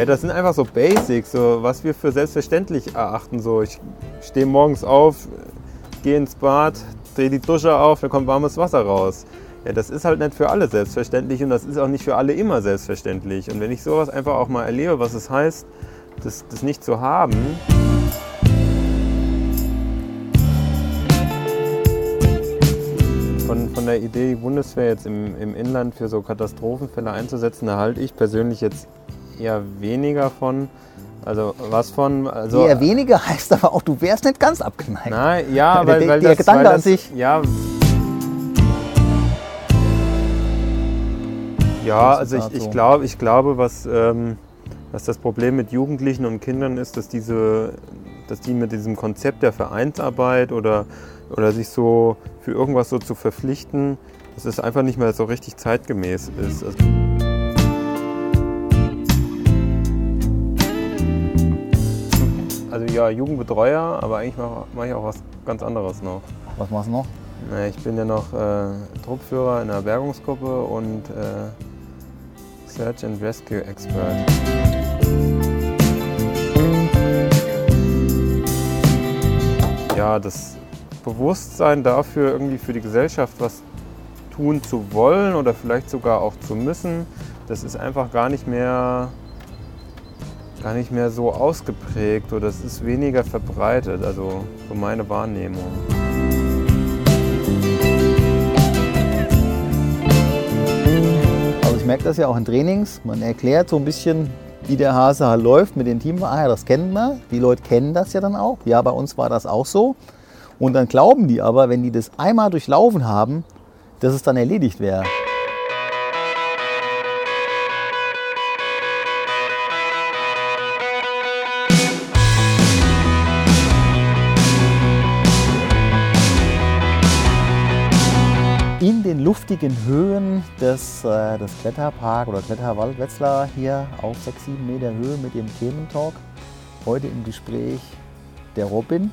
Ja, das sind einfach so Basics, so was wir für selbstverständlich erachten. So, ich stehe morgens auf, gehe ins Bad, drehe die Dusche auf, dann kommt warmes Wasser raus. Ja, das ist halt nicht für alle selbstverständlich und das ist auch nicht für alle immer selbstverständlich. Und wenn ich sowas einfach auch mal erlebe, was es heißt, das, das nicht zu haben, von, von der Idee, die Bundeswehr jetzt im, im Inland für so Katastrophenfälle einzusetzen, da halte ich persönlich jetzt eher weniger von. Also was von. Also, Eher weniger heißt aber auch, du wärst nicht ganz abgeneigt. Nein, ja, weil, der- weil der das, Gedanke weil an das, sich- Ja, ja also ich, ich, glaub, ich glaube, was, ähm, was das Problem mit Jugendlichen und Kindern ist, dass, diese, dass die mit diesem Konzept der Vereinsarbeit oder, oder sich so für irgendwas so zu verpflichten, dass es einfach nicht mehr so richtig zeitgemäß ist. Also, also ja, Jugendbetreuer, aber eigentlich mache mach ich auch was ganz anderes noch. Was machst du noch? Ich bin ja noch äh, Truppführer in einer Bergungsgruppe und äh, Search and Rescue Expert. Ja, das Bewusstsein dafür, irgendwie für die Gesellschaft was tun zu wollen oder vielleicht sogar auch zu müssen, das ist einfach gar nicht mehr, gar nicht mehr so ausgeprägt oder es ist weniger verbreitet, also so meine Wahrnehmung. Also ich merke das ja auch in Trainings. Man erklärt so ein bisschen, wie der Hase halt läuft mit den Teams. Ah ja, das kennen wir. Die Leute kennen das ja dann auch. Ja, bei uns war das auch so. Und dann glauben die aber, wenn die das einmal durchlaufen haben, dass es dann erledigt wäre. Luftigen Höhen des, äh, des Kletterpark oder Kletterwald Wetzlar hier auf 6, 7 Meter Höhe mit dem Thementalk. Heute im Gespräch der Robin.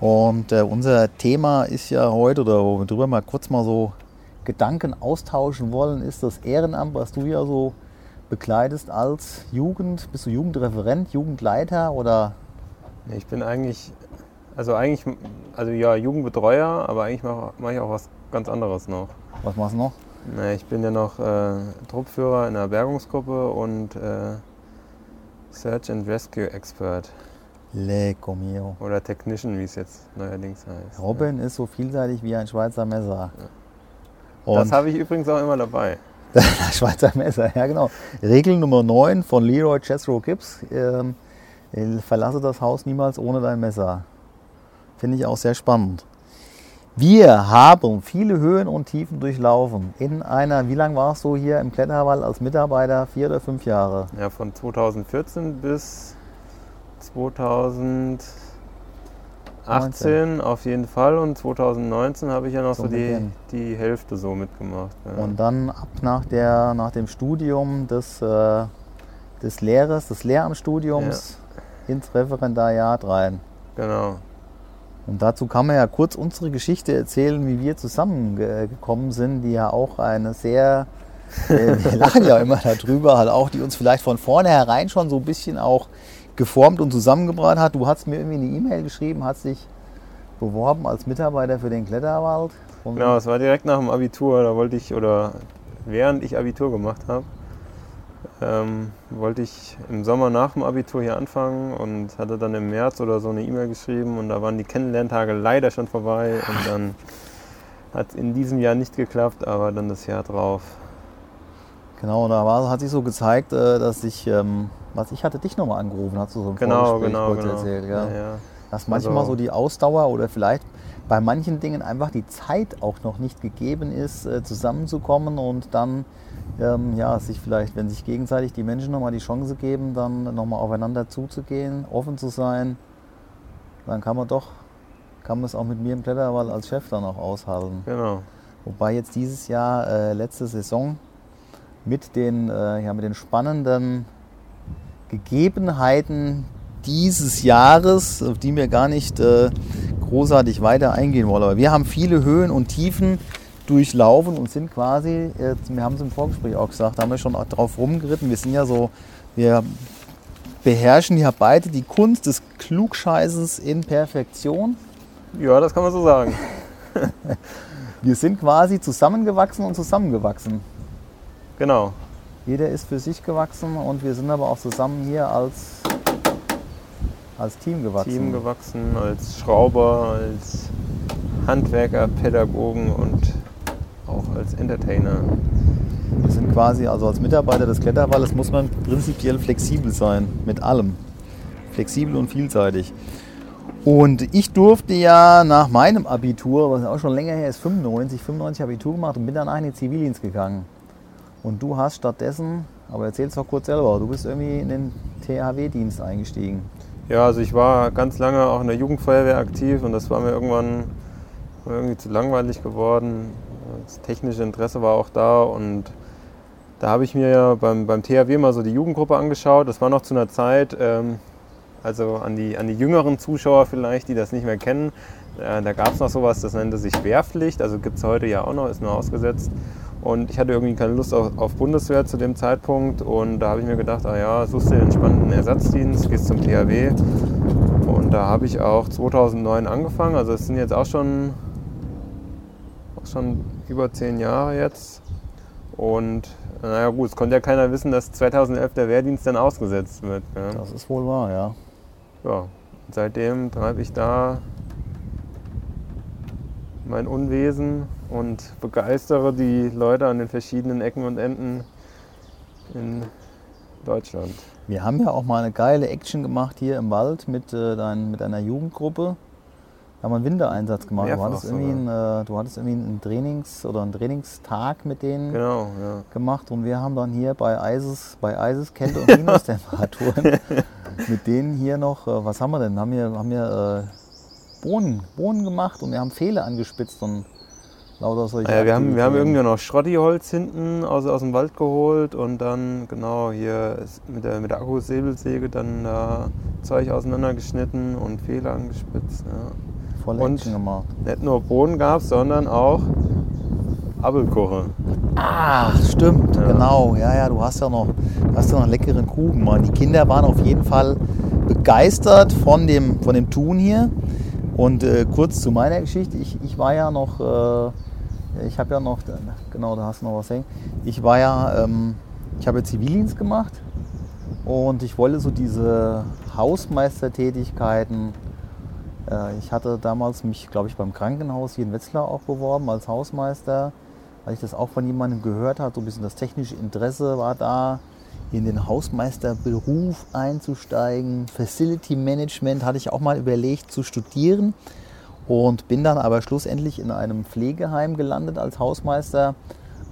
Und äh, unser Thema ist ja heute, oder wo wir drüber mal kurz mal so Gedanken austauschen wollen, ist das Ehrenamt, was du ja so bekleidest als Jugend. Bist du Jugendreferent, Jugendleiter oder Ich bin eigentlich, also eigentlich, also ja, Jugendbetreuer, aber eigentlich mache mach ich auch was ganz anderes noch. was machst du noch? Nee, Ich bin ja noch äh, Truppführer in einer Bergungsgruppe und äh, Search and Rescue Expert Lecco mio. oder Technician, wie es jetzt neuerdings heißt. Robin ist so vielseitig wie ein Schweizer Messer. Das Und habe ich übrigens auch immer dabei. das Schweizer Messer, ja genau. Regel Nummer 9 von Leroy Chesro Gibbs. Ähm, äh, verlasse das Haus niemals ohne dein Messer. Finde ich auch sehr spannend. Wir haben viele Höhen und Tiefen durchlaufen. In einer, wie lange warst du hier im Kletterwald als Mitarbeiter? Vier oder fünf Jahre? Ja, von 2014 bis 2018 auf jeden Fall und 2019 habe ich ja noch So so, die, Beginn. die Hälfte so mitgemacht. Ja. Und dann ab nach, der, nach dem Studium des, äh, des Lehrers, des Lehramtsstudiums ins Referendariat rein. Genau. Und dazu kann man ja kurz unsere Geschichte erzählen, wie wir zusammengekommen sind, die ja auch eine sehr, äh, wir lachen ja immer darüber, halt auch, die uns vielleicht von vornherein schon so ein bisschen auch geformt und zusammengebracht hat. Du hast mir irgendwie eine E-Mail geschrieben, hast dich beworben als Mitarbeiter für den Kletterwald. Genau, es war direkt nach dem Abitur, da wollte ich, oder während ich Abitur gemacht habe, ähm, wollte ich im Sommer nach dem Abitur hier anfangen und hatte dann im März oder so eine E-Mail geschrieben und da waren die Kennenlerntage leider schon vorbei und dann hat es in diesem Jahr nicht geklappt, aber dann das Jahr drauf. Genau, da war, hat sich so gezeigt, äh, dass ich, ähm, was ich hatte dich nochmal angerufen, hast du so im Genau, Vorgespräch genau, genau. erzählt. Ja. Ja, ja. Dass manchmal Also- so die Ausdauer oder vielleicht bei manchen Dingen einfach die Zeit auch noch nicht gegeben ist, äh, zusammenzukommen und dann ähm, ja, sich vielleicht, wenn sich gegenseitig die Menschen nochmal die Chance geben, dann nochmal aufeinander zuzugehen, offen zu sein, dann kann man doch, kann man es auch mit mir im Kletterwald als Chef dann auch aushalten. Genau. Wobei jetzt dieses Jahr, äh, letzte Saison, mit den, äh, ja, mit den spannenden Gegebenheiten dieses Jahres, auf die wir gar nicht äh, großartig weiter eingehen wollen. Aber wir haben viele Höhen und Tiefen durchlaufen und sind quasi, wir haben es im Vorgespräch auch gesagt, da haben wir schon drauf rumgeritten. Wir sind ja so, wir beherrschen ja beide die Kunst des Klugscheißes in Perfektion. Ja, das kann man so sagen. wir sind quasi zusammengewachsen und zusammengewachsen. Genau. Jeder ist für sich gewachsen und wir sind aber auch zusammen hier als, als Team gewachsen. Team gewachsen, als Schrauber, als Handwerker, Pädagogen und auch als Entertainer. Wir sind quasi, also als Mitarbeiter des Kletterwalles muss man prinzipiell flexibel sein, mit allem. Flexibel und vielseitig. Und ich durfte ja nach meinem Abitur, was auch schon länger her ist, 95, 95 Abitur gemacht und bin dann in den Zivildienst gegangen. Und du hast stattdessen, aber erzähl es doch kurz selber, du bist irgendwie in den THW-Dienst eingestiegen. Ja, also ich war ganz lange auch in der Jugendfeuerwehr aktiv und das war mir irgendwann irgendwie zu langweilig geworden. Das technische Interesse war auch da und da habe ich mir ja beim, beim THW mal so die Jugendgruppe angeschaut. Das war noch zu einer Zeit, ähm, also an die, an die jüngeren Zuschauer vielleicht, die das nicht mehr kennen. Äh, da gab es noch sowas, das nannte sich Wehrpflicht, also gibt es heute ja auch noch, ist nur ausgesetzt. Und ich hatte irgendwie keine Lust auf, auf Bundeswehr zu dem Zeitpunkt. Und da habe ich mir gedacht, ah ja, suchst du den spannenden Ersatzdienst, gehst zum THW. Und da habe ich auch 2009 angefangen. Also es sind jetzt auch schon, auch schon über zehn Jahre jetzt. Und naja gut, es konnte ja keiner wissen, dass 2011 der Wehrdienst dann ausgesetzt wird. Ja. Das ist wohl wahr, ja. Ja, seitdem treibe ich da mein Unwesen und begeistere die Leute an den verschiedenen Ecken und Enden in Deutschland. Wir haben ja auch mal eine geile Action gemacht hier im Wald mit, äh, dein, mit einer Jugendgruppe. Da haben wir einen Wintereinsatz gemacht. du hattest, irgendwie einen, äh, du hattest irgendwie einen Trainings- oder einen Trainingstag mit denen genau, ja. gemacht und wir haben dann hier bei Eises, bei Eises Kälte und Minustemperaturen mit denen hier noch, äh, was haben wir denn? Haben wir, haben wir äh, Bohnen, Bohnen gemacht und wir haben Pfähle angespitzt und lauter solche. Ja, wir, haben, wir haben irgendwie noch Schrotti-Holz hinten aus, aus dem Wald geholt und dann genau hier mit der, mit der Akkusäbelsäge dann da Zeug auseinandergeschnitten und Pfähle angespitzt. Ja. Voll und gemacht. Nicht nur Bohnen gab es, sondern auch Apfelkuche. Ach, stimmt, ja. genau. Ja, ja, du hast ja noch, hast ja noch leckeren Kuchen. Mann. Die Kinder waren auf jeden Fall begeistert von dem, von dem Tun hier. Und äh, kurz zu meiner Geschichte. Ich, ich war ja noch, äh, ich habe ja noch, genau, da hast du noch was hängen. Ich war ja, ähm, ich habe Zivildienst gemacht und ich wollte so diese Hausmeistertätigkeiten äh, ich hatte damals mich, glaube ich, beim Krankenhaus hier in Wetzlar auch beworben als Hausmeister, weil ich das auch von jemandem gehört habe. So ein bisschen das technische Interesse war da, in den Hausmeisterberuf einzusteigen. Facility Management hatte ich auch mal überlegt zu studieren und bin dann aber schlussendlich in einem Pflegeheim gelandet als Hausmeister.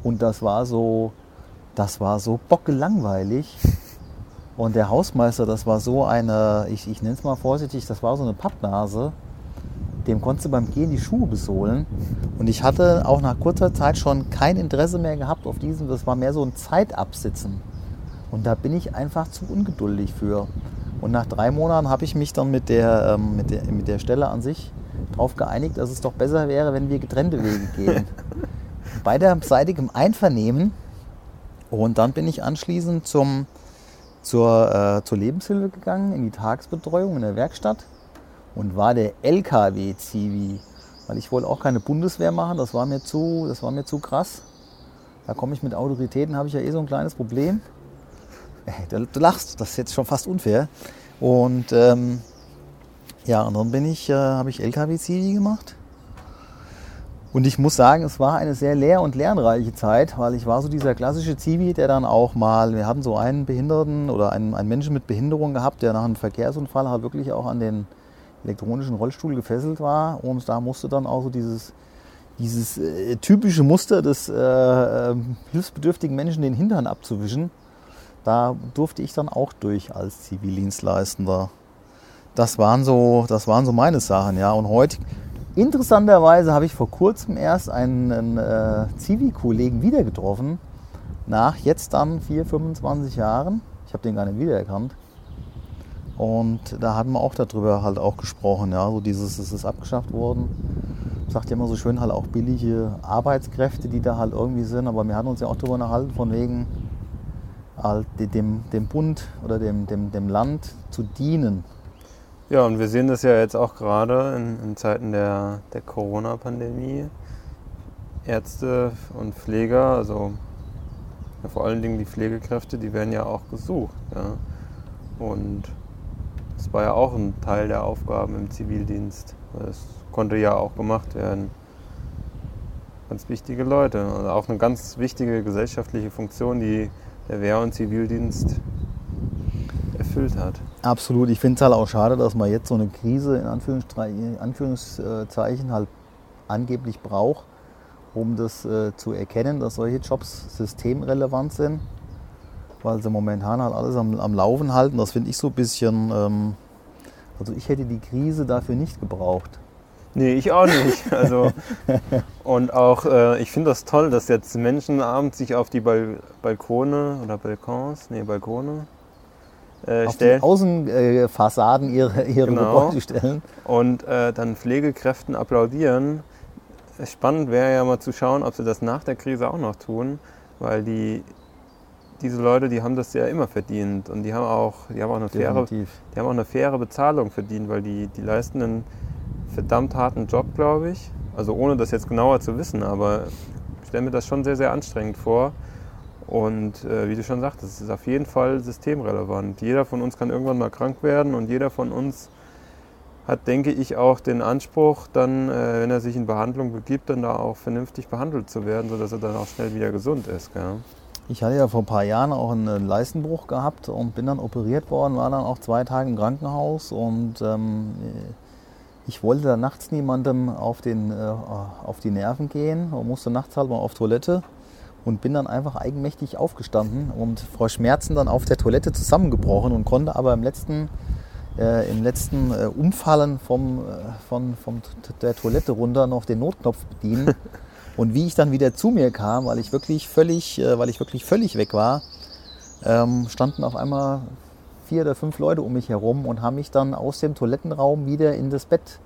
Und das war so, das war so bockelangweilig. Und der Hausmeister, das war so eine, ich, ich nenne es mal vorsichtig, das war so eine Pappnase. Dem konntest du beim Gehen die Schuhe besohlen. Und ich hatte auch nach kurzer Zeit schon kein Interesse mehr gehabt auf diesen. Das war mehr so ein Zeitabsitzen. Und da bin ich einfach zu ungeduldig für. Und nach drei Monaten habe ich mich dann mit der, ähm, mit, der, mit der Stelle an sich darauf geeinigt, dass es doch besser wäre, wenn wir getrennte Wege gehen. Beiderseitigem Einvernehmen. Und dann bin ich anschließend zum zur, äh, zur Lebenshilfe gegangen, in die Tagesbetreuung in der Werkstatt und war der LKW-Zivi. Weil ich wollte auch keine Bundeswehr machen, das war mir zu, das war mir zu krass. Da komme ich mit Autoritäten, habe ich ja eh so ein kleines Problem. Du, lachst, das ist jetzt schon fast unfair. Und ähm, ja, und dann bin ich, äh, habe ich LKW-Zivi gemacht und ich muss sagen, es war eine sehr lehr- und lernreiche Zeit, weil ich war so dieser klassische Zivi, der dann auch mal, wir hatten so einen Behinderten oder einen, einen Menschen mit Behinderung gehabt, der nach einem Verkehrsunfall halt wirklich auch an den elektronischen Rollstuhl gefesselt war. Und da musste dann auch so dieses, dieses äh, typische Muster des äh, äh, hilfsbedürftigen Menschen den Hintern abzuwischen. Da durfte ich dann auch durch als Zivildienstleistender. Das waren so, das waren so meine Sachen, ja. Und heute Interessanterweise habe ich vor kurzem erst einen äh, Zivi-Kollegen wieder getroffen, nach jetzt dann 4, 25 Jahren. Ich habe den gar nicht wiedererkannt. Und da hatten wir auch darüber halt auch gesprochen, ja, so dieses, es ist abgeschafft worden. sagt ja immer so schön, halt auch billige Arbeitskräfte, die da halt irgendwie sind. Aber wir hatten uns ja auch darüber unterhalten, von wegen dem, dem Bund oder dem, dem, dem Land zu dienen. Ja, und wir sehen das ja jetzt auch gerade in, in Zeiten der, der Corona-Pandemie. Ärzte und Pfleger, also ja, vor allen Dingen die Pflegekräfte, die werden ja auch gesucht. Ja. Und das war ja auch ein Teil der Aufgaben im Zivildienst. Das konnte ja auch gemacht werden. Ganz wichtige Leute. Also auch eine ganz wichtige gesellschaftliche Funktion, die der Wehr- und Zivildienst erfüllt hat. Absolut. Ich finde es halt auch schade, dass man jetzt so eine Krise in Anführungszeichen halt angeblich braucht, um das äh, zu erkennen, dass solche Jobs systemrelevant sind, weil sie momentan halt alles am, am Laufen halten. Das finde ich so ein bisschen, ähm, also ich hätte die Krise dafür nicht gebraucht. Nee, ich auch nicht. Also, und auch, äh, ich finde das toll, dass jetzt Menschen abends sich auf die Bal Balkone oder Balkons, nee, Balkone äh, auf stellen. die Außenfassaden ihre, ihre genau. Gebäude stellen. Und äh, dann Pflegekräften applaudieren. Spannend wäre ja mal zu schauen, ob sie das nach der Krise auch noch tun, weil die, diese Leute, die haben das ja immer verdient und die haben auch, die haben auch, eine, faire, die haben auch eine faire Bezahlung verdient, weil die, die leisten einen verdammt harten Job, glaube ich. Also ohne das jetzt genauer zu wissen, aber ich stelle mir das schon sehr, sehr anstrengend vor. Und äh, wie du schon sagtest, es ist auf jeden Fall systemrelevant. Jeder von uns kann irgendwann mal krank werden und jeder von uns hat, denke ich, auch den Anspruch, dann, äh, wenn er sich in Behandlung begibt, dann da auch vernünftig behandelt zu werden, sodass er dann auch schnell wieder gesund ist. Gell? Ich hatte ja vor ein paar Jahren auch einen Leistenbruch gehabt und bin dann operiert worden, war dann auch zwei Tage im Krankenhaus und ähm, ich wollte da nachts niemandem auf, den, äh, auf die Nerven gehen und musste nachts halt mal auf Toilette und bin dann einfach eigenmächtig aufgestanden und vor Schmerzen dann auf der Toilette zusammengebrochen und konnte aber im letzten, äh, im letzten äh, Umfallen vom, äh, von, von der Toilette runter noch den Notknopf bedienen. und wie ich dann wieder zu mir kam, weil ich wirklich völlig, äh, weil ich wirklich völlig weg war, ähm, standen auf einmal vier oder fünf Leute um mich herum und haben mich dann aus dem Toilettenraum wieder in das Bett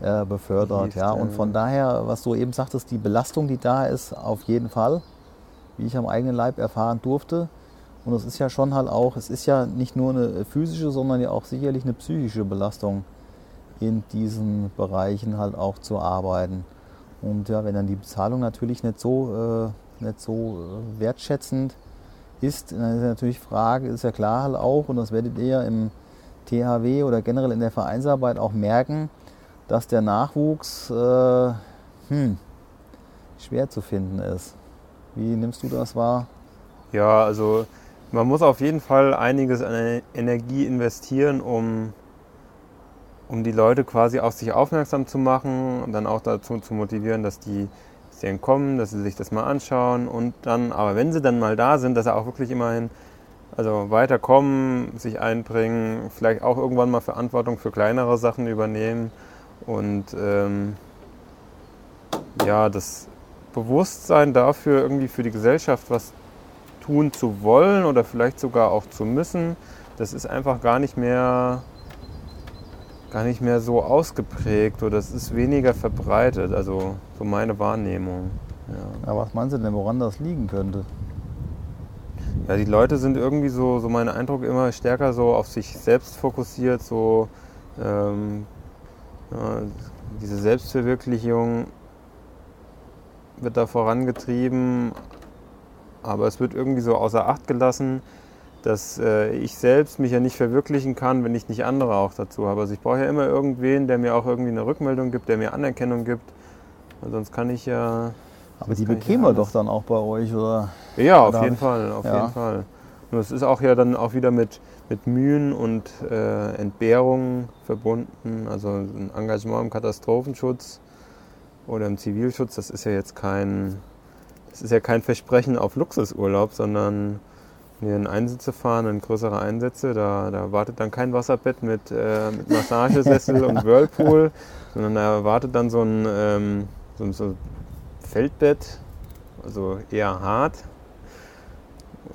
äh, befördert. ja. Und von daher, was du eben sagtest, die Belastung, die da ist, auf jeden Fall, wie ich am eigenen Leib erfahren durfte. Und es ist ja schon halt auch, es ist ja nicht nur eine physische, sondern ja auch sicherlich eine psychische Belastung, in diesen Bereichen halt auch zu arbeiten. Und ja, wenn dann die Bezahlung natürlich nicht so, äh, nicht so äh, wertschätzend ist, dann ist natürlich Frage, ist ja klar halt auch, und das werdet ihr ja im THW oder generell in der Vereinsarbeit auch merken, dass der Nachwuchs äh, hm, schwer zu finden ist. Wie nimmst du das wahr? Ja, also man muss auf jeden Fall einiges an Energie investieren, um, um die Leute quasi auf sich aufmerksam zu machen und dann auch dazu zu motivieren, dass die Serien kommen, dass sie sich das mal anschauen und dann, aber wenn sie dann mal da sind, dass sie auch wirklich immerhin also weiterkommen, sich einbringen, vielleicht auch irgendwann mal Verantwortung für kleinere Sachen übernehmen und ähm, ja, das Bewusstsein dafür, irgendwie für die Gesellschaft was tun zu wollen oder vielleicht sogar auch zu müssen, das ist einfach gar nicht mehr, gar nicht mehr so ausgeprägt oder es ist weniger verbreitet, also so meine Wahrnehmung. Ja. Aber was meinst du denn, woran das liegen könnte? Ja, die Leute sind irgendwie so, so mein Eindruck, immer stärker so auf sich selbst fokussiert, so ähm, ja, diese Selbstverwirklichung wird da vorangetrieben, aber es wird irgendwie so außer Acht gelassen, dass äh, ich selbst mich ja nicht verwirklichen kann, wenn ich nicht andere auch dazu habe. Also ich brauche ja immer irgendwen, der mir auch irgendwie eine Rückmeldung gibt, der mir Anerkennung gibt. Weil sonst kann ich ja. Aber die bekämen wir doch dann auch bei euch, oder? Ja, auf jeden Fall, auf ja. jeden Fall. Und es ist auch ja dann auch wieder mit, mit Mühen und äh, Entbehrungen verbunden. Also ein Engagement im Katastrophenschutz oder im Zivilschutz, das ist ja jetzt kein, das ist ja kein Versprechen auf Luxusurlaub, sondern wir in Einsitze fahren, in größere Einsätze, da, da wartet dann kein Wasserbett mit, äh, mit Massagesessel und Whirlpool, sondern da wartet dann so ein, ähm, so, so Feldbett, also eher hart,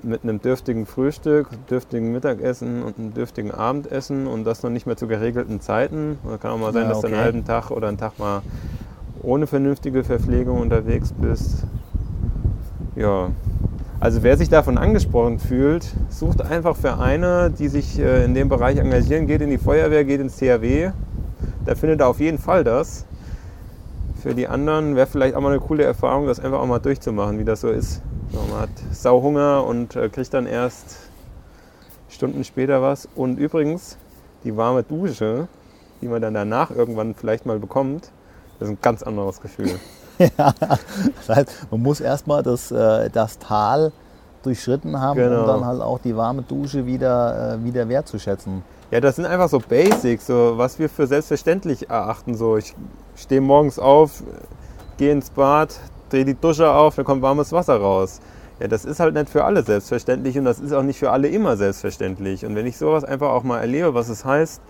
mit einem dürftigen Frühstück, dürftigen Mittagessen und einem dürftigen Abendessen und das noch nicht mehr zu geregelten Zeiten. Da kann auch mal sein, ja, okay. dass du einen halben Tag oder einen Tag mal ohne vernünftige Verpflegung unterwegs bist. Ja, also wer sich davon angesprochen fühlt, sucht einfach Vereine, die sich äh, in dem Bereich engagieren, geht in die Feuerwehr, geht ins THW. Da findet er auf jeden Fall das. Für die anderen wäre vielleicht auch mal eine coole Erfahrung, das einfach auch mal durchzumachen, wie das so ist. man hat Sauhunger und äh, kriegt dann erst Stunden später was. Und übrigens, die warme Dusche, die man dann danach irgendwann vielleicht mal bekommt, das ist ein ganz anderes Gefühl. ja, das heißt, man muss erstmal das, äh, das Tal durchschritten haben, genau. um dann halt auch die warme Dusche wieder, äh, wieder wertzuschätzen. Ja, das sind einfach so Basics, so was wir für selbstverständlich erachten. So, ich stehe morgens auf, gehe ins Bad, drehe die Dusche auf, dann kommt warmes Wasser raus. Ja, das ist halt nicht für alle selbstverständlich und das ist auch nicht für alle immer selbstverständlich. Und wenn ich sowas einfach auch mal erlebe, was es heißt,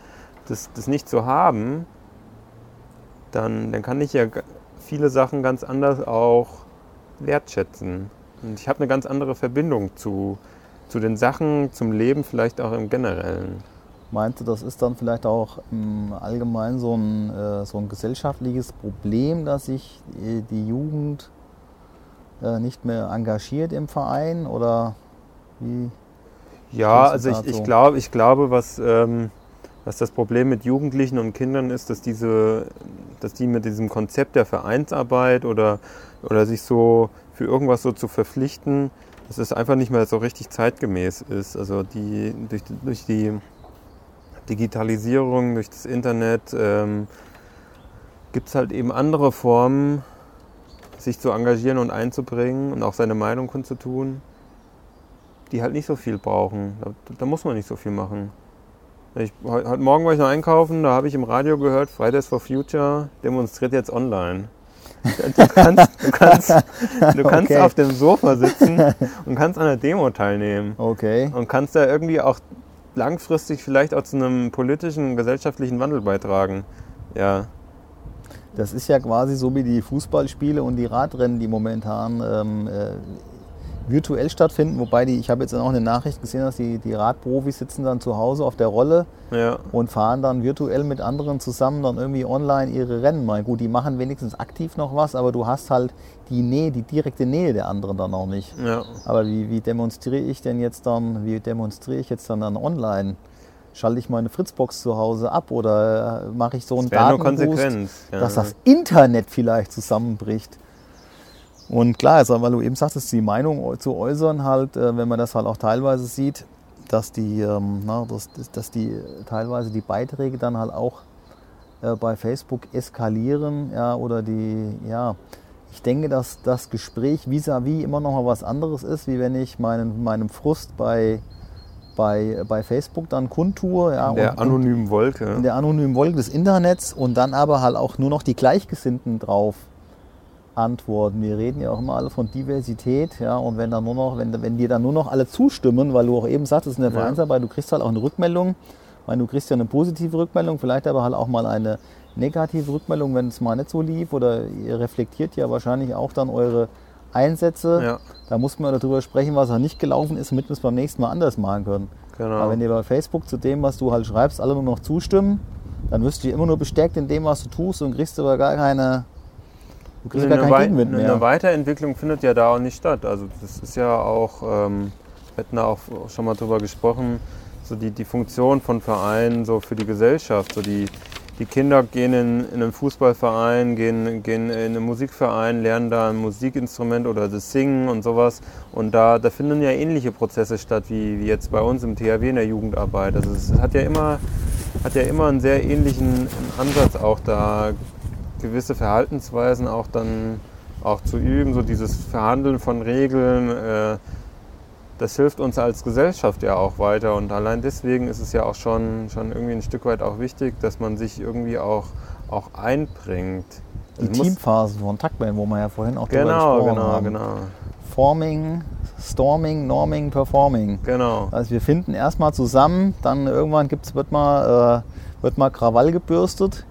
das, das nicht zu haben, dann, dann kann ich ja viele Sachen ganz anders auch wertschätzen. Und ich habe eine ganz andere Verbindung zu, zu den Sachen, zum Leben, vielleicht auch im Generellen. Meinte, das ist dann vielleicht auch im Allgemeinen so ein, äh, so ein gesellschaftliches Problem, dass sich die Jugend äh, nicht mehr engagiert im Verein oder wie? Ja, also ich, ich, glaub, ich glaube, was, ähm, was das Problem mit Jugendlichen und Kindern ist, dass, diese, dass die mit diesem Konzept der Vereinsarbeit oder, oder sich so für irgendwas so zu verpflichten, dass es einfach nicht mehr so richtig zeitgemäß ist. Also die, durch, durch die Digitalisierung, durch das Internet ähm, gibt es halt eben andere Formen, sich zu engagieren und einzubringen und auch seine Meinung kundzutun, die halt nicht so viel brauchen. Da, da muss man nicht so viel machen. Ich, heute Morgen war ich noch einkaufen, da habe ich im Radio gehört, Fridays for Future demonstriert jetzt online. Du kannst, du kannst, du kannst okay. auf dem Sofa sitzen und kannst an der Demo teilnehmen. Okay. Und kannst da irgendwie auch langfristig vielleicht auch zu einem politischen, gesellschaftlichen Wandel beitragen. Ja. Das ist ja quasi so wie die Fußballspiele und die Radrennen, die momentan ähm, äh, virtuell stattfinden. Wobei die, ich habe jetzt auch eine Nachricht gesehen, dass die, die Radprofis sitzen dann zu Hause auf der Rolle ja. und fahren dann virtuell mit anderen zusammen dann irgendwie online ihre Rennen. Mal gut, die machen wenigstens aktiv noch was, aber du hast halt die Nähe, die direkte Nähe der anderen dann auch nicht. Ja. Aber wie, wie demonstriere ich denn jetzt dann, wie demonstriere ich jetzt dann, dann online? Schalte ich meine Fritzbox zu Hause ab oder äh, mache ich so einen Datenboost, ja. dass das Internet vielleicht zusammenbricht? Und klar, also, weil du eben sagtest, die Meinung zu äußern, halt, äh, wenn man das halt auch teilweise sieht, dass die, ähm, na, dass, dass die teilweise die Beiträge dann halt auch äh, bei Facebook eskalieren, ja, oder die, ja, ich denke, dass das Gespräch vis-à-vis -vis immer noch mal was anderes ist, wie wenn ich meinen, meinem Frust bei, bei, bei Facebook dann kundtue. Ja, in der und, anonymen Wolke. In der anonymen Wolke des Internets und dann aber halt auch nur noch die Gleichgesinnten drauf antworten. Wir reden ja auch immer alle von Diversität, ja, und wenn dann nur noch, wenn, wenn dir dann nur noch alle zustimmen, weil du auch eben sagtest in der. Vereinsarbeit, du kriegst halt auch eine Rückmeldung, weil du kriegst ja eine positive Rückmeldung, vielleicht aber halt auch mal eine negative Rückmeldung, wenn es mal nicht so lief oder ihr reflektiert ja wahrscheinlich auch dann eure Einsätze. Ja. Da muss man darüber sprechen, was auch nicht gelaufen ist, damit wir es beim nächsten Mal anders machen können. Genau. Aber wenn dir bei Facebook zu dem, was du halt schreibst, alle nur noch zustimmen, dann wirst du immer nur bestärkt in dem, was du tust und kriegst aber gar keine Du kriegst eine, gar keinen Gegenwind mehr. Eine Weiterentwicklung findet ja da auch nicht statt. Also das ist ja auch, ähm, wir hatten da auch schon mal drüber gesprochen, so die, die Funktion von Vereinen so für die Gesellschaft. So die, die Kinder gehen in, in einen Fußballverein, gehen, gehen in einen Musikverein, lernen da ein Musikinstrument oder das Singen und sowas. Und da, da finden ja ähnliche Prozesse statt, wie, wie jetzt bei uns im THW in der Jugendarbeit. Also es hat ja immer, hat ja immer einen sehr ähnlichen Ansatz auch da gewisse Verhaltensweisen auch dann auch zu üben, so dieses Verhandeln von Regeln, äh, das hilft uns als Gesellschaft ja auch weiter und allein deswegen ist es ja auch schon, schon irgendwie ein Stück weit auch wichtig, dass man sich irgendwie auch, auch einbringt. Die also Teamphasen von Tuckman, wo wir ja vorhin auch genau, drüber gesprochen genau, haben. Genau, genau. Forming, Storming, Norming, Performing. Genau. Also wir finden erstmal zusammen, dann irgendwann gibt's, wird, mal, äh, wird mal Krawall gebürstet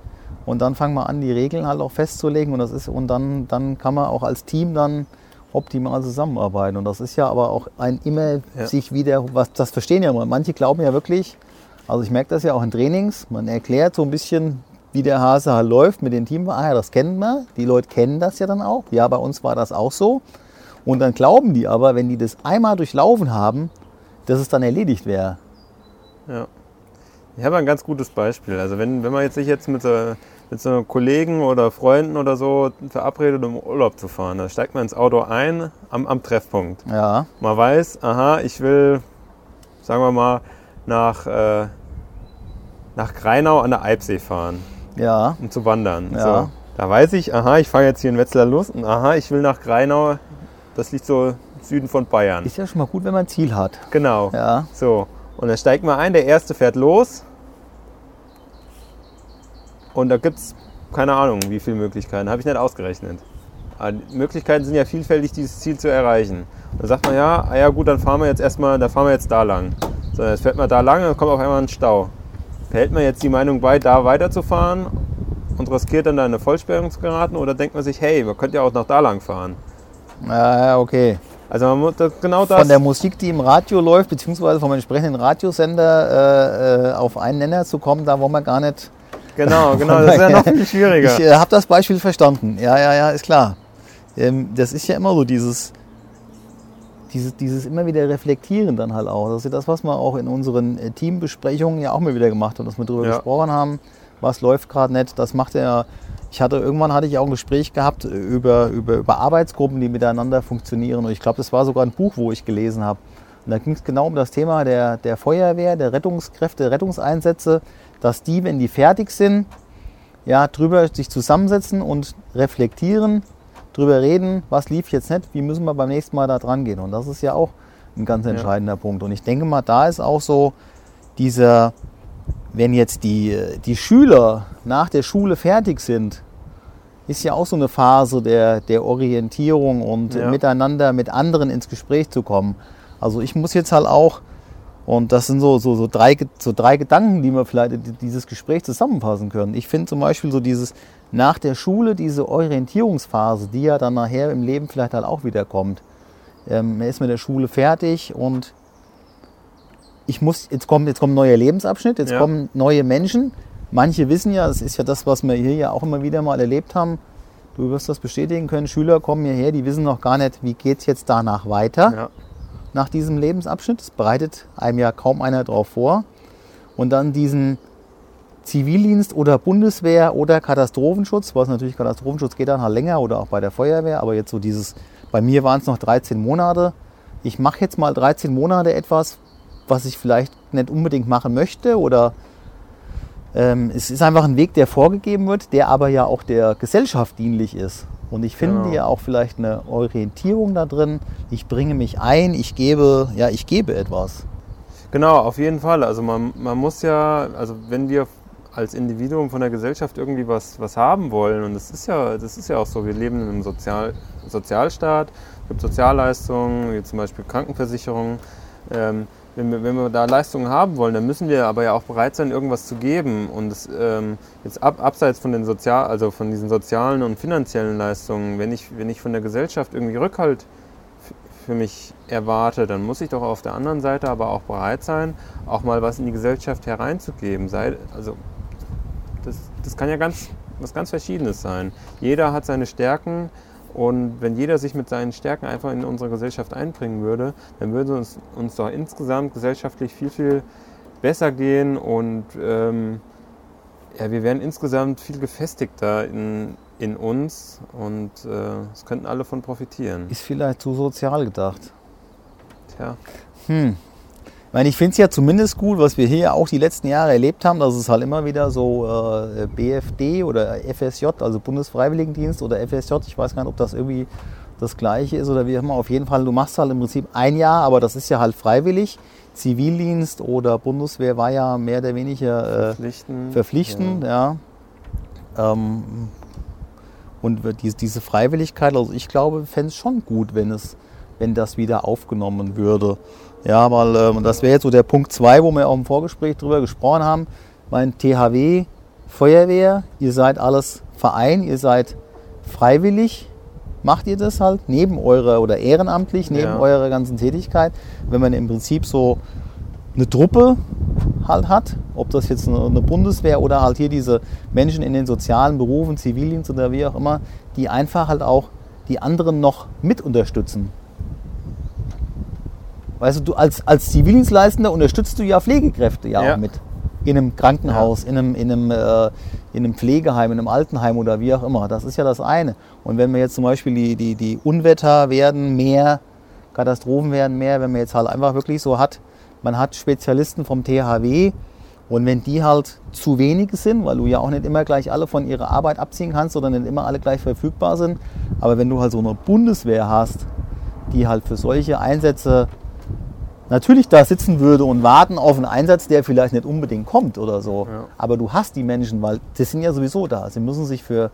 und dann fangen wir an, die Regeln halt auch festzulegen und das ist und dann, dann kann man auch als Team dann optimal zusammenarbeiten. Und das ist ja aber auch ein immer ja. sich wieder, was das verstehen ja. Manche glauben ja wirklich, also ich merke das ja auch in Trainings, man erklärt so ein bisschen wie der Hase halt läuft mit den Team. Ah ja, das kennen wir. Die Leute kennen das ja dann auch. Ja, bei uns war das auch so. Und dann glauben die aber, wenn die das einmal durchlaufen haben, dass es dann erledigt wäre. Ja. Ich habe ein ganz gutes Beispiel. Also wenn, wenn man jetzt sich jetzt mit so, mit so Kollegen oder Freunden oder so verabredet, um Urlaub zu fahren, da steigt man ins Auto ein am, am Treffpunkt. Ja. Man weiß, aha, ich will, sagen wir mal, nach, äh, nach Greinau an der Eibsee fahren, Ja. um zu wandern. Ja. So, da weiß ich, aha, ich fahre jetzt hier in Wetzlar los und aha, ich will nach Greinau, das liegt so im Süden von Bayern. Ist ja schon mal gut, wenn man ein Ziel hat. Genau. Ja. So, und dann steigt man ein, der erste fährt los. Und da gibt es keine Ahnung, wie viele Möglichkeiten. Habe ich nicht ausgerechnet. Aber die Möglichkeiten sind ja vielfältig, dieses Ziel zu erreichen. Und dann sagt man, ja, ah ja gut, dann fahren wir jetzt erstmal, dann fahren wir jetzt da lang. So, jetzt fährt man da lang, dann kommt auf einmal ein Stau. Behält man jetzt die Meinung bei, da weiterzufahren und riskiert dann da in eine Vollsperrung zu geraten? Oder denkt man sich, hey, man könnte ja auch noch da lang fahren? Ja, ja, okay. Also man muss das, genau das. Von der Musik, die im Radio läuft, beziehungsweise vom entsprechenden Radiosender äh, äh, auf einen Nenner zu kommen, da wollen wir gar nicht. Genau, genau, das ist ja noch viel schwieriger. Ich äh, habe das Beispiel verstanden. Ja, ja, ja, ist klar. Ähm, das ist ja immer so dieses, dieses, dieses immer wieder Reflektieren dann halt auch. Das ist ja das, was wir auch in unseren äh, Teambesprechungen ja auch mal wieder gemacht haben, dass wir darüber Ja. gesprochen haben, was läuft gerade nicht. Das macht ja. Ich hatte irgendwann hatte ich auch ein Gespräch gehabt über, über, über Arbeitsgruppen, die miteinander funktionieren. Und ich glaube, das war sogar ein Buch, wo ich gelesen habe. Und da ging es genau um das Thema der, der Feuerwehr, der Rettungskräfte, Rettungseinsätze, dass die, wenn die fertig sind, ja, drüber sich zusammensetzen und reflektieren, drüber reden, was lief jetzt nicht, wie müssen wir beim nächsten Mal da dran gehen. Und das ist ja auch ein ganz entscheidender Punkt. Und ich denke mal, da ist auch so dieser, wenn jetzt die, die Schüler nach der Schule fertig sind, ist ja auch so eine Phase der, der Orientierung und Ja. miteinander mit anderen ins Gespräch zu kommen. Also ich muss jetzt halt auch, und das sind so, so, so, drei, so drei Gedanken, die wir vielleicht in dieses Gespräch zusammenfassen können. Ich finde zum Beispiel so dieses nach der Schule, diese Orientierungsphase, die ja dann nachher im Leben vielleicht halt auch wieder kommt. Ähm, man ist mit der Schule fertig und ich muss, jetzt kommt, jetzt kommt ein neuer Lebensabschnitt, jetzt Ja. kommen neue Menschen. Manche wissen ja, das ist ja das, was wir hier ja auch immer wieder mal erlebt haben. Du wirst das bestätigen können. Schüler kommen hierher, die wissen noch gar nicht, wie geht es jetzt danach weiter Ja. Nach diesem Lebensabschnitt. Das bereitet einem ja kaum einer darauf vor. Und dann diesen Zivildienst oder Bundeswehr oder Katastrophenschutz, was natürlich Katastrophenschutz geht dann halt länger oder auch bei der Feuerwehr, aber jetzt so dieses, bei mir waren es noch 13 Monate. Ich mache jetzt mal 13 Monate etwas, was ich vielleicht nicht unbedingt machen möchte oder ähm, es ist einfach ein Weg, der vorgegeben wird, der aber ja auch der Gesellschaft dienlich ist. Und ich finde Genau. ja auch vielleicht eine Orientierung da drin. Ich bringe mich ein, ich gebe, ja, ich gebe etwas. Genau, auf jeden Fall. Also man, man muss ja, also wenn wir als Individuum von der Gesellschaft irgendwie was, was haben wollen, und das ist ja, das ist ja auch so, wir leben in einem Sozial, Sozialstaat, es gibt Sozialleistungen, wie zum Beispiel Krankenversicherung. Ähm, wenn, wir, wenn wir da Leistungen haben wollen, dann müssen wir aber ja auch bereit sein, irgendwas zu geben. Und das, ähm, jetzt ab, abseits von den Sozial, also von diesen sozialen und finanziellen Leistungen, wenn ich, wenn ich von der Gesellschaft irgendwie Rückhalt für mich erwarte, dann muss ich doch auf der anderen Seite aber auch bereit sein, auch mal was in die Gesellschaft hereinzugeben. Sei, also das, das kann ja ganz, was ganz Verschiedenes sein. Jeder hat seine Stärken und wenn jeder sich mit seinen Stärken einfach in unsere Gesellschaft einbringen würde, dann würde es uns, uns doch insgesamt gesellschaftlich viel, viel besser gehen und ähm, ja, wir wären insgesamt viel gefestigter in, in uns und äh, es könnten alle von profitieren. Ist vielleicht zu sozial gedacht. Tja. Hm. Ich meine, ich finde es ja zumindest gut, was wir hier auch die letzten Jahre erlebt haben, dass es halt immer wieder so äh, BFD oder FSJ, also Bundesfreiwilligendienst oder FSJ, ich weiß gar nicht, ob das irgendwie das gleiche ist oder wie auch immer. Auf jeden Fall, du machst halt im Prinzip ein Jahr, aber das ist ja halt freiwillig. Zivildienst oder Bundeswehr war ja mehr oder weniger äh, Verpflichten. verpflichtend, ja. Ähm, und diese, diese Freiwilligkeit, also ich glaube, fände es schon gut, wenn es, wenn das wieder aufgenommen würde. Ja, weil ähm, das wäre jetzt so der Punkt 2, wo wir auch im Vorgespräch drüber gesprochen haben. Mein THW, Feuerwehr, ihr seid alles Verein, ihr seid freiwillig, macht ihr das halt neben eurer oder ehrenamtlich, neben Ja. eurer ganzen Tätigkeit. Wenn man im Prinzip so eine Truppe halt hat, ob das jetzt eine Bundeswehr oder halt hier diese Menschen in den sozialen Berufen, Zivildienst oder wie auch immer, die einfach halt auch die anderen noch mit unterstützen. Weißt du, du als, als Zivildienstleistender unterstützt du ja Pflegekräfte ja, ja. auch mit. In einem Krankenhaus, ja. in, einem, in, einem, äh, in einem Pflegeheim, in einem Altenheim oder wie auch immer. Das ist ja das eine. Und wenn wir jetzt zum Beispiel die, die, die Unwetter werden mehr, Katastrophen werden mehr, wenn man jetzt halt einfach wirklich so hat, man hat Spezialisten vom THW und wenn die halt zu wenige sind, weil du ja auch nicht immer gleich alle von ihrer Arbeit abziehen kannst oder nicht immer alle gleich verfügbar sind, aber wenn du halt so eine Bundeswehr hast, die halt für solche Einsätze natürlich da sitzen würde und warten auf einen Einsatz, der vielleicht nicht unbedingt kommt oder so. Ja. Aber du hast die Menschen, weil die sind ja sowieso da. Sie müssen sich für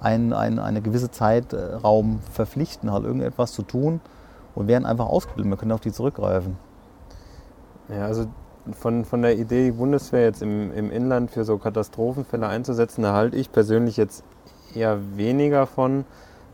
ein, ein, eine gewisse Zeitraum verpflichten, halt irgendetwas zu tun und werden einfach ausgebildet. Wir können auf die zurückgreifen. Ja, also von, von der Idee, die Bundeswehr jetzt im, im Inland für so Katastrophenfälle einzusetzen, da halte ich persönlich jetzt eher weniger von.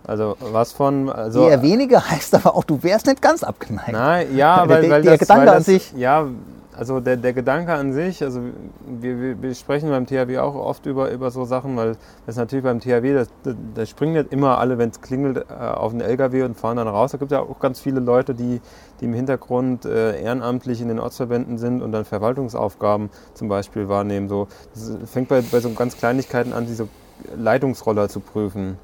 Also was von. Also, Eher weniger heißt aber auch, du wärst nicht ganz abgeneigt. Nein, ja, weil, weil der, das, Gedanke weil das, an sich. Ja, also der, der Gedanke an sich, also wir, wir, wir, sprechen beim THW auch oft über, über so Sachen, weil das natürlich beim THW, da springen nicht immer alle, wenn es klingelt, äh, auf den LKW und fahren dann raus. Da gibt es ja auch ganz viele Leute, die, die im Hintergrund äh, ehrenamtlich in den Ortsverbänden sind und dann Verwaltungsaufgaben zum Beispiel wahrnehmen. So, das fängt bei, bei so ganz Kleinigkeiten an, diese Leitungsroller zu prüfen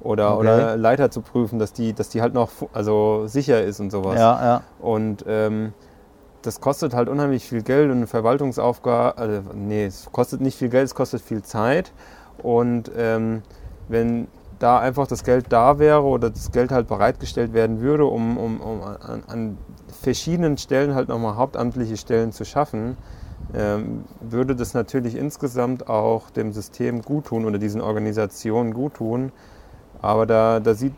oder, okay. oder Leiter zu prüfen, dass die, dass die halt noch also sicher ist und sowas. Ja, ja. Und ähm, das kostet halt unheimlich viel Geld und eine Verwaltungsaufgabe, also nee, es kostet nicht viel Geld, es kostet viel Zeit. Und ähm, wenn da einfach das Geld da wäre oder das Geld halt bereitgestellt werden würde, um, um, um an, an, verschiedenen Stellen halt nochmal hauptamtliche Stellen zu schaffen, ähm, würde das natürlich insgesamt auch dem System gut tun oder diesen Organisationen gut tun. Aber da, da sieht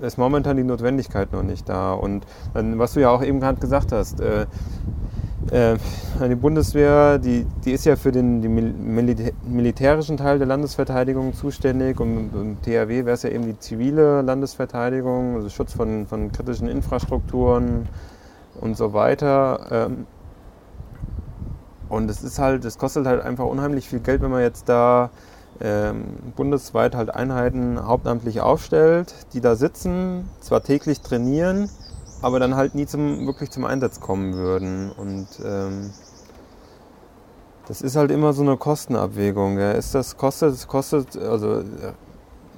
ist momentan die Notwendigkeit noch nicht da. Und was du ja auch eben gerade gesagt hast, äh, äh, die Bundeswehr, die, die ist ja für den, den militärischen Teil der Landesverteidigung zuständig und, und THW wäre es ja eben die zivile Landesverteidigung, also Schutz von, von kritischen Infrastrukturen und so weiter. Ähm, und es ist halt, es kostet halt einfach unheimlich viel Geld, wenn man jetzt da bundesweit halt Einheiten hauptamtlich aufstellt, die da sitzen, zwar täglich trainieren, aber dann halt nie zum, wirklich zum Einsatz kommen würden. Und ähm, das ist halt immer so eine Kostenabwägung. Ja. Ist das kostet, kostet, also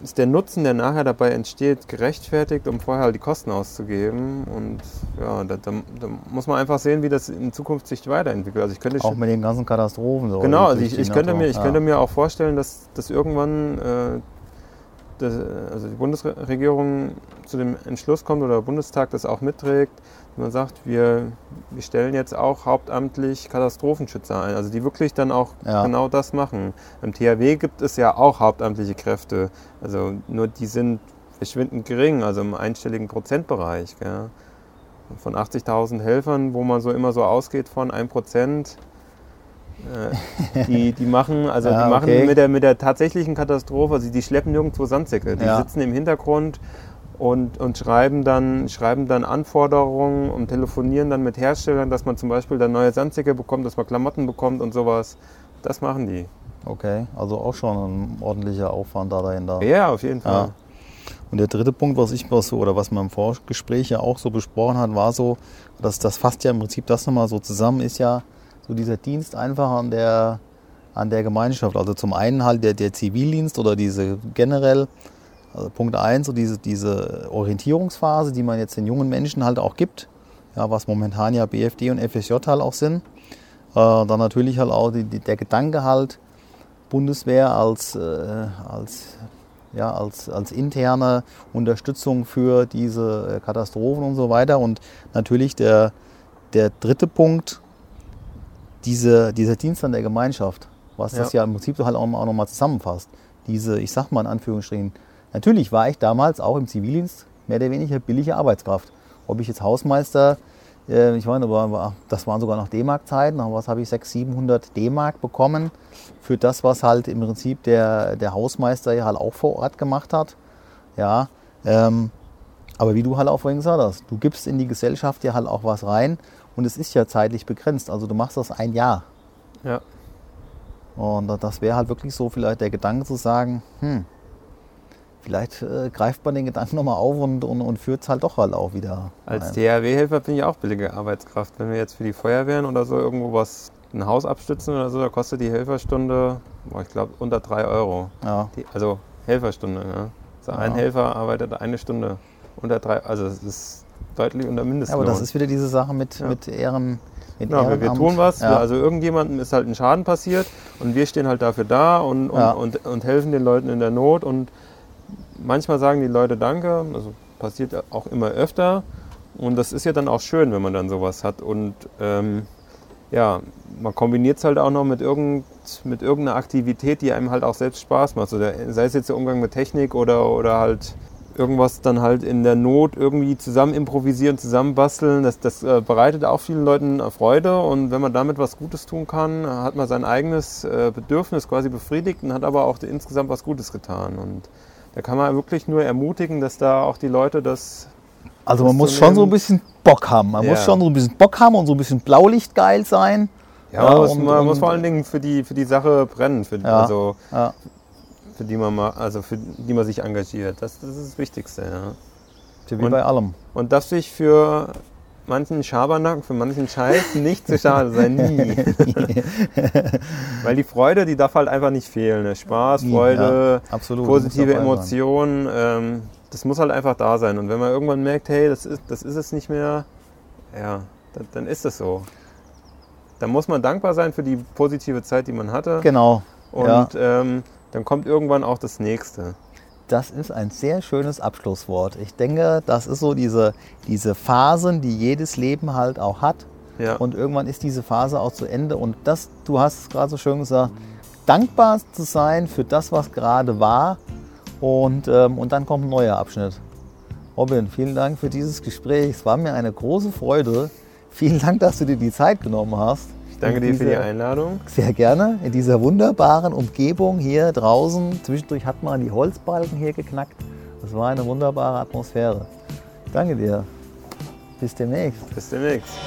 ist der Nutzen, der nachher dabei entsteht, gerechtfertigt, um vorher halt die Kosten auszugeben. Und ja, da, da, da, muss man einfach sehen, wie das in Zukunft sich weiterentwickelt. Also ich könnte auch mit den ganzen Katastrophen. So genau, also ich, ich könnte, mir, ich ja. könnte mir auch vorstellen, dass, dass irgendwann äh, also die Bundesregierung zu dem Entschluss kommt oder der Bundestag das auch mitträgt, man sagt, wir, wir stellen jetzt auch hauptamtlich Katastrophenschützer ein, also die wirklich dann auch ja. genau das machen. Im THW gibt es ja auch hauptamtliche Kräfte, also nur die sind verschwindend gering, also im einstelligen Prozentbereich. Gell. Von 80.000 Helfern, wo man so immer so ausgeht von 1 Prozent, äh, die, die machen, also ja, die machen okay. mit, der, mit der tatsächlichen Katastrophe, also die schleppen nirgendwo Sandsäcke. Die ja. sitzen im Hintergrund und, und schreiben, dann, schreiben dann Anforderungen und telefonieren dann mit Herstellern, dass man zum Beispiel dann neue Sandsäcke bekommt, dass man Klamotten bekommt und sowas. Das machen die. Okay, also auch schon ein ordentlicher Aufwand da dahinter. Ja, auf jeden Fall. Ja. Und der dritte Punkt, was ich was so, oder was man im Vorgespräch ja auch so besprochen hat, war so, dass das fasst ja im Prinzip das nochmal so zusammen, ist ja so dieser Dienst einfach an der, an der Gemeinschaft. Also zum einen halt der, der Zivildienst oder diese generell, also Punkt 1, so diese, diese Orientierungsphase, die man jetzt den jungen Menschen halt auch gibt, ja, was momentan ja BFD und FSJ halt auch sind. Äh, dann natürlich halt auch die, die, der Gedanke halt, Bundeswehr als, äh, als, ja, als, als interne Unterstützung für diese Katastrophen und so weiter. Und natürlich der, der dritte Punkt, diese, dieser Dienst an der Gemeinschaft, was ja. das ja im Prinzip halt auch, auch nochmal zusammenfasst. Diese, ich sag mal in Anführungsstrichen, natürlich war ich damals auch im Zivildienst mehr oder weniger billige Arbeitskraft. Ob ich jetzt Hausmeister, äh, ich meine, das waren sogar noch D-Mark-Zeiten, aber was habe ich, 600, 700 D-Mark bekommen für das, was halt im Prinzip der, der Hausmeister ja halt auch vor Ort gemacht hat. Ja, ähm, aber wie du halt auch vorhin gesagt hast, du gibst in die Gesellschaft ja halt auch was rein und es ist ja zeitlich begrenzt. Also du machst das ein Jahr. Ja. Und das wäre halt wirklich so vielleicht der Gedanke zu sagen, hm, vielleicht äh, greift man den Gedanken nochmal auf und, und, und führt es halt doch halt auch wieder. Als. DRW-Helfer bin ich auch billige Arbeitskraft. Wenn wir jetzt für die Feuerwehren oder so irgendwo was, ein Haus abstützen oder so, da kostet die Helferstunde, boah, ich glaube, unter 3 Euro. Ja. Die, also Helferstunde, ne? Also ein Ja. Helfer arbeitet eine Stunde unter drei, also es ist deutlich unter Ja, Mindestlohn. aber das ist wieder diese Sache mit, Ja. mit Ehren. Mit Ja, wir, wir Ehrenamt. tun was, Ja. also irgendjemandem ist halt ein Schaden passiert und wir stehen halt dafür da und, und, Ja. und, und helfen den Leuten in der Not und manchmal sagen die Leute Danke, also passiert auch immer öfter und das ist ja dann auch schön, wenn man dann sowas hat und ähm, ja, man kombiniert es halt auch noch mit, irgend, mit irgendeiner Aktivität, die einem halt auch selbst Spaß macht, so der, sei es jetzt der Umgang mit Technik oder, oder halt irgendwas dann halt in der Not irgendwie zusammen improvisieren, zusammen basteln. Das, das äh, bereitet auch vielen Leuten äh, Freude und wenn man damit was Gutes tun kann, hat man sein eigenes äh, Bedürfnis quasi befriedigt und hat aber auch insgesamt was Gutes getan. Und da kann man wirklich nur ermutigen, dass da auch die Leute das Also man muss schon so ein bisschen Bock haben. Man Ja. muss schon so ein bisschen Bock haben und so ein bisschen Blaulichtgeil sein. ja, Ja, man, muss, und- man muss und- vor allen Dingen für die, für die Sache brennen, für, Ja. also Ja. Für die man mal, also für die man sich engagiert. Das, das ist das Wichtigste, ja. Wie Und- bei allem. Und darf sich für manchen Schabernack, für manchen Scheiß nicht zu schade sein, nie. Weil die Freude, die darf halt einfach nicht fehlen. Ne? Spaß, Freude, Ja, absolut. positive. Emotionen, ähm, das muss halt einfach da sein. Und wenn man irgendwann merkt, hey, das ist, das ist es nicht mehr, ja, dann, dann ist es so. Dann muss man dankbar sein für die positive Zeit, die man hatte. Genau. Und ja. ähm, dann kommt irgendwann auch das Nächste. Das ist ein sehr schönes Abschlusswort. Ich denke, das ist so diese, diese Phasen, die jedes Leben halt auch hat. Ja. Und irgendwann ist diese Phase auch zu Ende. Und das, du hast es gerade so schön gesagt, dankbar zu sein für das, was gerade war. Und, ähm, und dann kommt ein neuer Abschnitt. Robin, vielen Dank für dieses Gespräch. Es war mir eine große Freude. Vielen Dank, dass du dir die Zeit genommen hast. Ich danke dir für die Einladung. Sehr gerne. In dieser wunderbaren Umgebung hier draußen. Zwischendurch hat man die Holzbalken hier geknackt. Das war eine wunderbare Atmosphäre. Danke dir. Bis demnächst. Bis demnächst.